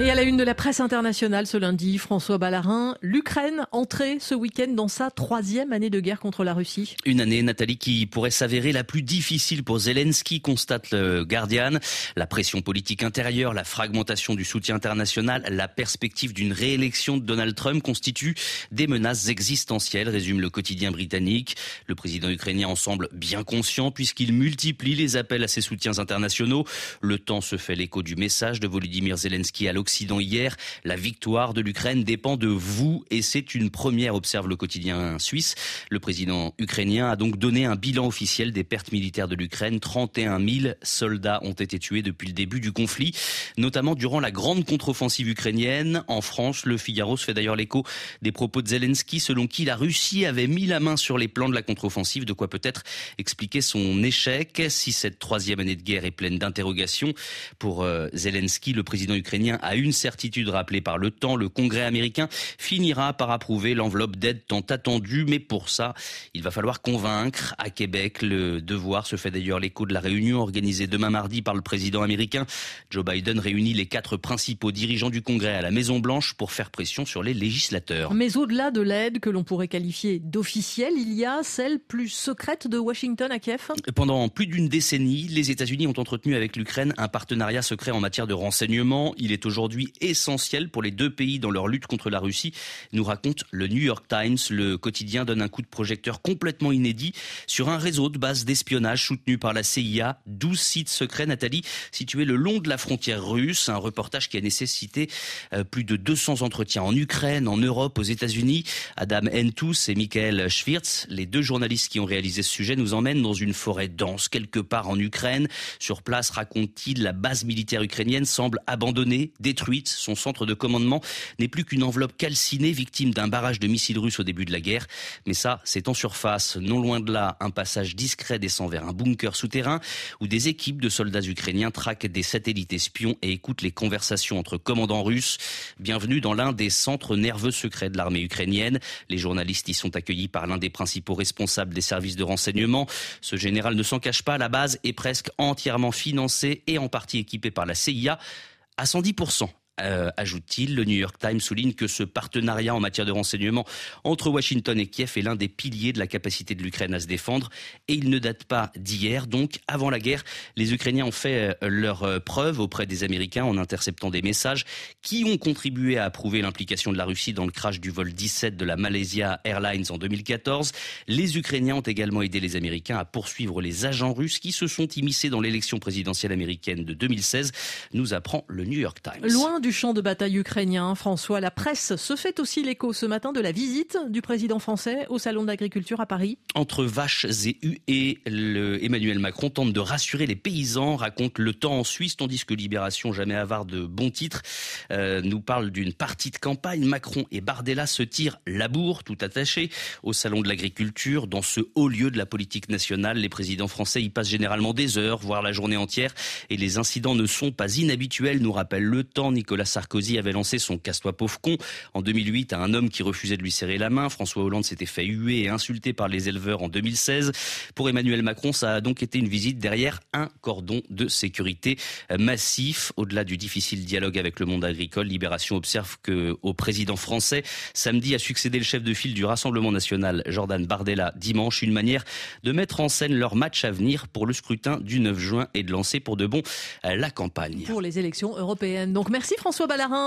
Et à la une de la presse internationale ce lundi, François Ballarin, l'Ukraine entrée ce week-end dans sa troisième année de guerre contre la Russie. Une année, Nathalie, qui pourrait s'avérer la plus difficile pour Zelensky, constate le Guardian. La pression politique intérieure, la fragmentation du soutien international, la perspective d'une réélection de Donald Trump constituent des menaces existentielles, résume le quotidien britannique. Le président ukrainien en semble bien conscient puisqu'il multiplie les appels à ses soutiens internationaux. Le temps se fait l'écho du message de Volodymyr Zelensky à l'Occident hier. La victoire de l'Ukraine dépend de vous et c'est une première, observe le quotidien suisse. Le président ukrainien a donc donné un bilan officiel des pertes militaires de l'Ukraine. 31 000 soldats ont été tués depuis le début du conflit, notamment durant la grande contre-offensive ukrainienne. En France, le Figaro se fait d'ailleurs l'écho des propos de Zelensky selon qui la Russie avait mis la main sur les plans de la contre-offensive, de quoi peut-être expliquer son échec. Si cette troisième année de guerre est pleine d'interrogations, pour euh, Zelensky, le président ukrainien a une certitude rappelée par le temps, le Congrès américain finira par approuver l'enveloppe d'aide tant attendue, mais pour ça, il va falloir convaincre à Québec. Le devoir se fait d'ailleurs l'écho de la réunion organisée demain mardi par le président américain. Joe Biden réunit les quatre principaux dirigeants du Congrès à la Maison Blanche pour faire pression sur les législateurs. Mais au-delà de l'aide que l'on pourrait qualifier d'officielle, il y a celle plus secrète de Washington à Kiev. Pendant plus d'une décennie, les États-Unis ont entretenu avec l'Ukraine un partenariat secret en matière de renseignement. Il est aujourd'hui essentiel pour les deux pays dans leur lutte contre la Russie, nous raconte le New York Times. Le quotidien donne un coup de projecteur complètement inédit sur un réseau de bases d'espionnage soutenu par la CIA, 12 sites secrets, Nathalie, situés le long de la frontière russe. Un reportage qui a nécessité euh, plus de 200 entretiens en Ukraine, en Europe, aux États-Unis. Adam Entous et Michael Schwirtz, les deux journalistes qui ont réalisé ce sujet, nous emmènent dans une forêt dense quelque part en Ukraine. Sur place, raconte-t-il, la base militaire ukrainienne semble abandonnée, détruite son centre de commandement n'est plus qu'une enveloppe calcinée victime d'un barrage de missiles russes au début de la guerre. Mais ça, c'est en surface. Non loin de là, un passage discret descend vers un bunker souterrain où des équipes de soldats ukrainiens traquent des satellites espions et écoutent les conversations entre commandants russes. Bienvenue dans l'un des centres nerveux secrets de l'armée ukrainienne. Les journalistes y sont accueillis par l'un des principaux responsables des services de renseignement. Ce général ne s'en cache pas, la base est presque entièrement financée et en partie équipée par la CIA à 110%. Euh, ajoute-t-il. Le New York Times souligne que ce partenariat en matière de renseignement entre Washington et Kiev est l'un des piliers de la capacité de l'Ukraine à se défendre et il ne date pas d'hier. Donc, avant la guerre, les Ukrainiens ont fait euh, leur euh, preuve auprès des Américains en interceptant des messages qui ont contribué à approuver l'implication de la Russie dans le crash du vol 17 de la Malaysia Airlines en 2014. Les Ukrainiens ont également aidé les Américains à poursuivre les agents russes qui se sont immiscés dans l'élection présidentielle américaine de 2016, nous apprend le New York Times. Du champ de bataille ukrainien, François, la presse se fait aussi l'écho ce matin de la visite du président français au Salon de l'agriculture à Paris. Entre vaches et huées, le Emmanuel Macron tente de rassurer les paysans, raconte le temps en Suisse, tandis que Libération, jamais avare de bons titres, euh, nous parle d'une partie de campagne. Macron et Bardella se tirent la bourre, tout attaché, au Salon de l'agriculture. Dans ce haut lieu de la politique nationale, les présidents français y passent généralement des heures, voire la journée entière, et les incidents ne sont pas inhabituels, nous rappelle le temps Nicolas Nicolas Sarkozy avait lancé son casse-toi pauvre con en 2008 à un homme qui refusait de lui serrer la main. François Hollande s'était fait huer et insulter par les éleveurs en 2016. Pour Emmanuel Macron, ça a donc été une visite derrière un cordon de sécurité massif. Au-delà du difficile dialogue avec le monde agricole, Libération observe que au président français, samedi a succédé le chef de file du Rassemblement national, Jordan Bardella, dimanche, une manière de mettre en scène leur match à venir pour le scrutin du 9 juin et de lancer pour de bon la campagne. Pour les élections européennes. Donc merci François François Ballarin.